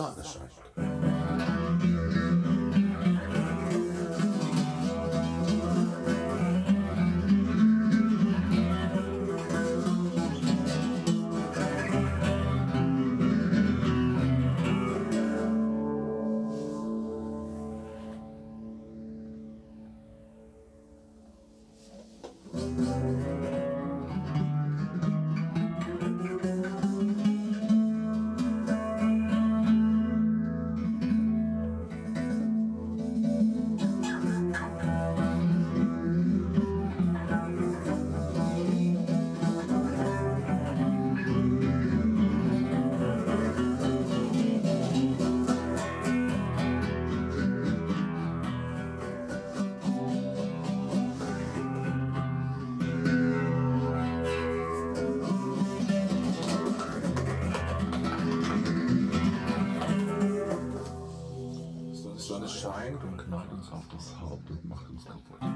not necessary. Das macht uns kaputt.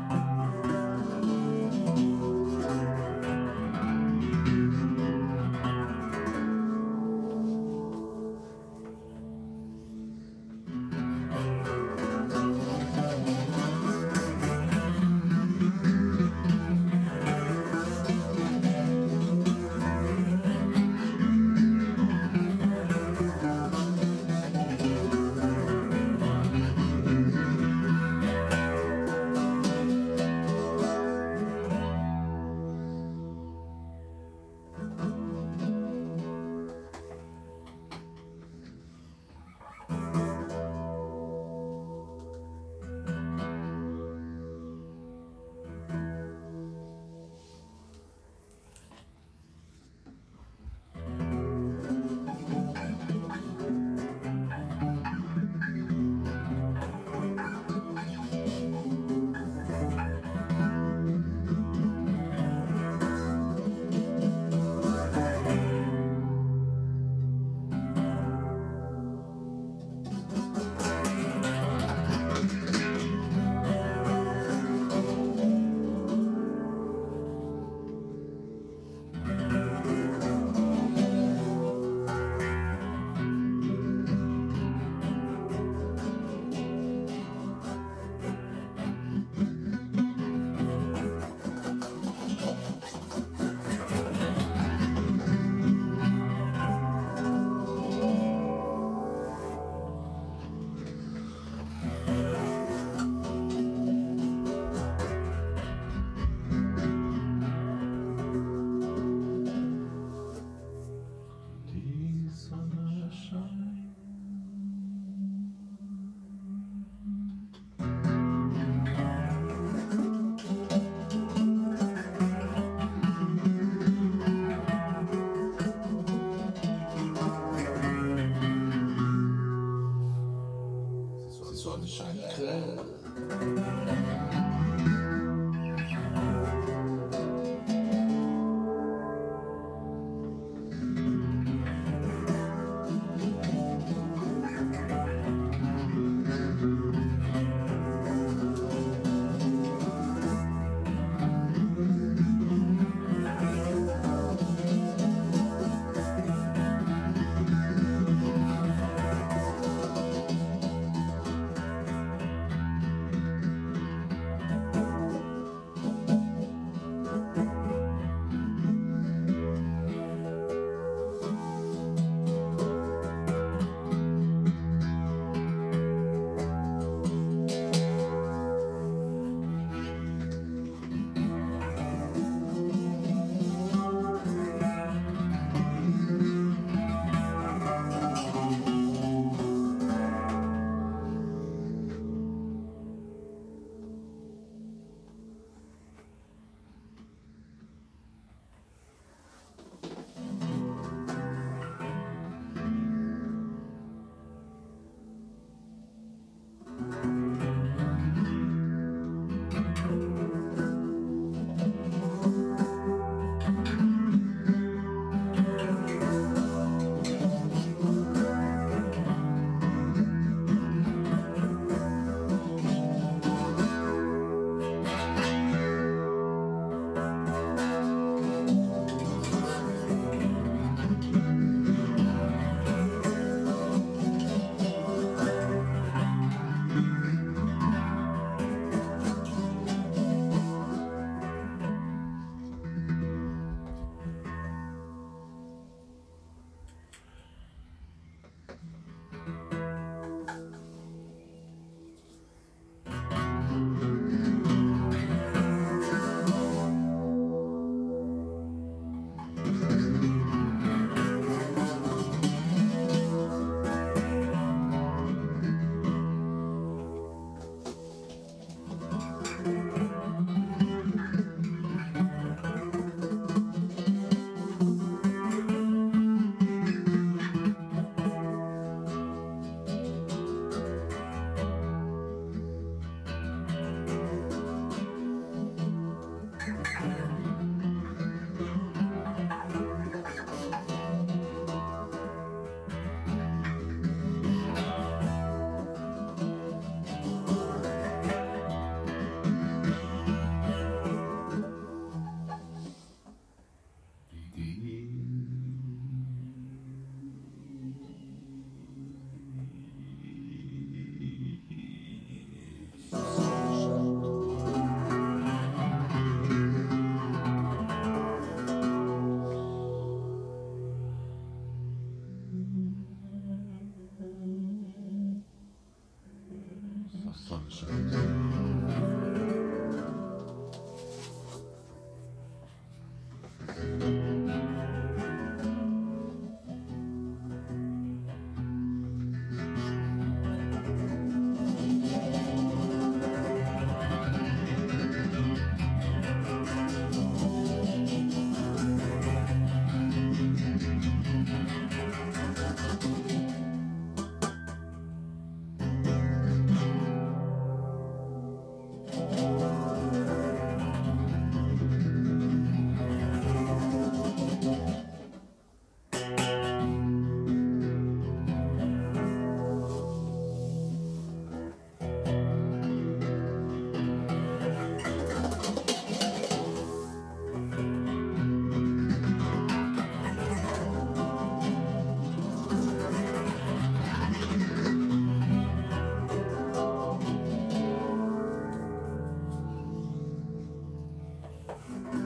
sunshine.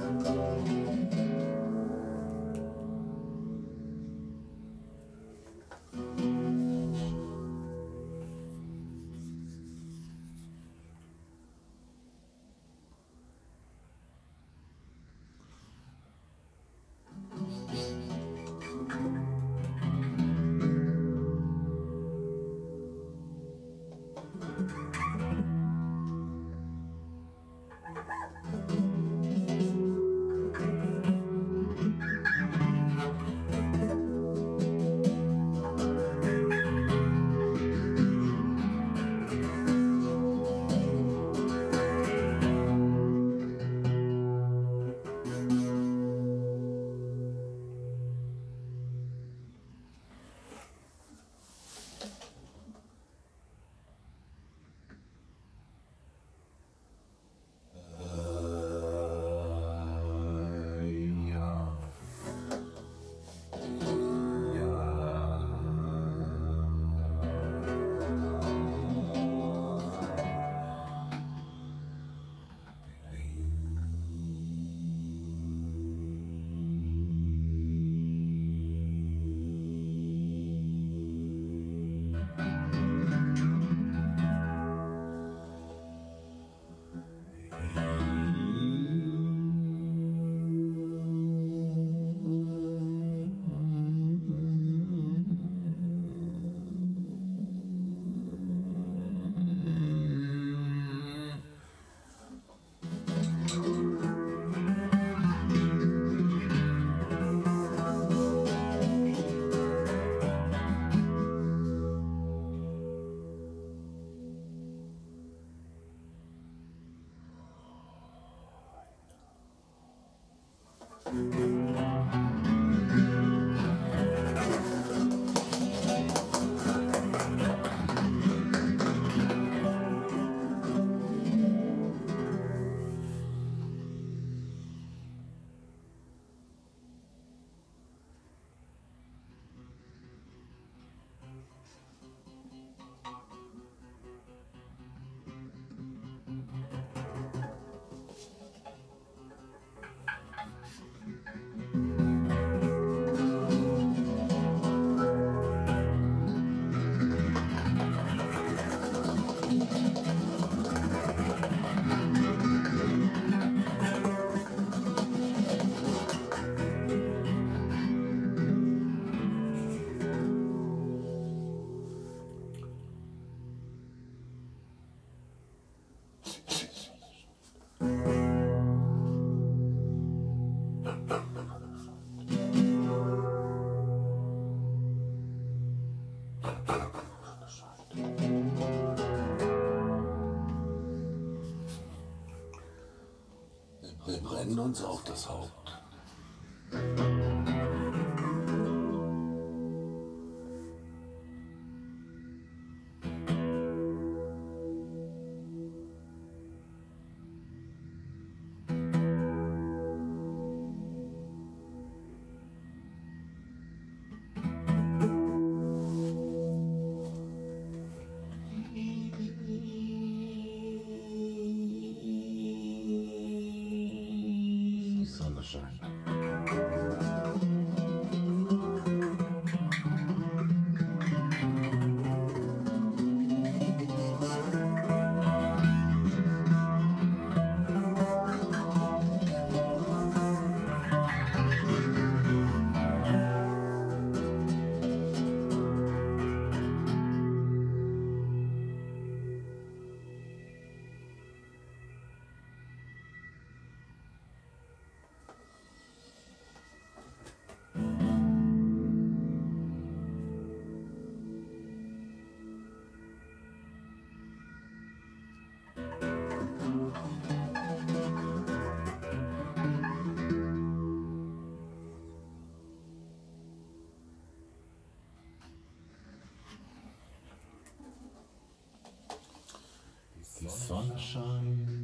Música Wir brennen uns auf das Haupt. Die Sonne scheint.